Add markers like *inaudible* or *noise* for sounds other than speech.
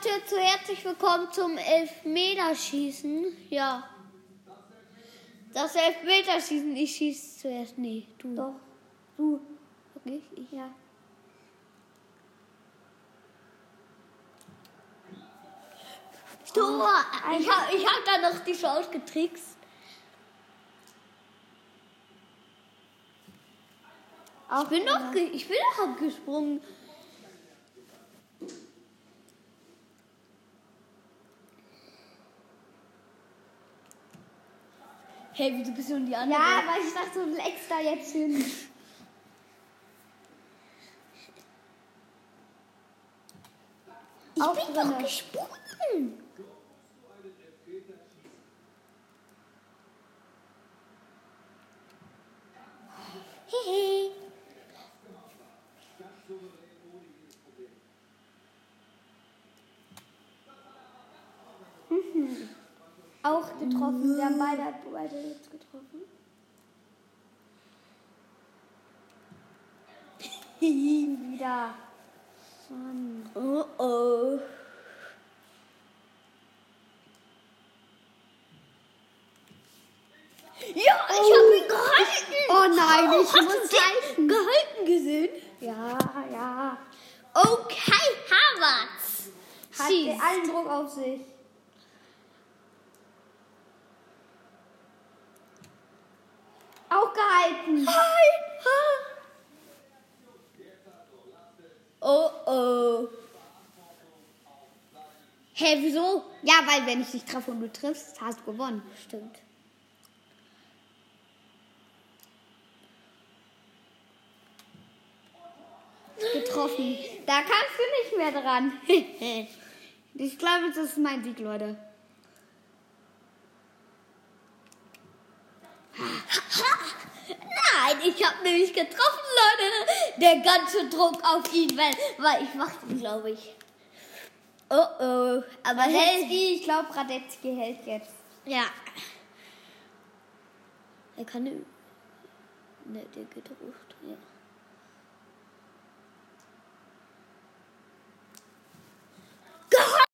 Leute, zu herzlich willkommen zum Elfmeterschießen. Ja. Das Elfmeterschießen, ich schieße zuerst. Nee, du. Doch. Du. Okay, ich. Ja. Tor! Ich hab, ich hab da noch die Chance getrickst. Ich bin doch, ge- ich bin doch abgesprungen. Hey, wieso bist du in die andere? Ja, weil ich dachte, du leckst da jetzt hin. ich auch bin drinne. doch gesprungen. Hehe. Auch getroffen. Wir haben beide, beide jetzt getroffen. *laughs* Wieder. Mann. Oh oh. Ja, ich hab ihn gehalten. Oh nein, ich hast muss den gehalten gesehen? Ja, ja. Okay, Havertz. Hat der allen Druck auf sich. Auch gehalten. Hi. Oh oh. Hä, wieso? Ja, weil wenn ich dich treffe und du triffst, hast du gewonnen. Stimmt. Getroffen. Da kannst du nicht mehr dran. *laughs* ich glaube, das ist mein Sieg, Leute. Ich habe nämlich getroffen, Leute. Der ganze Druck auf ihn, weil, weil ich mach ihn, glaube ich. Oh oh. Aber Radetzky, ich glaube, Radetzky hält jetzt. ja. Er kann. Ne, der geht hoch. Ja.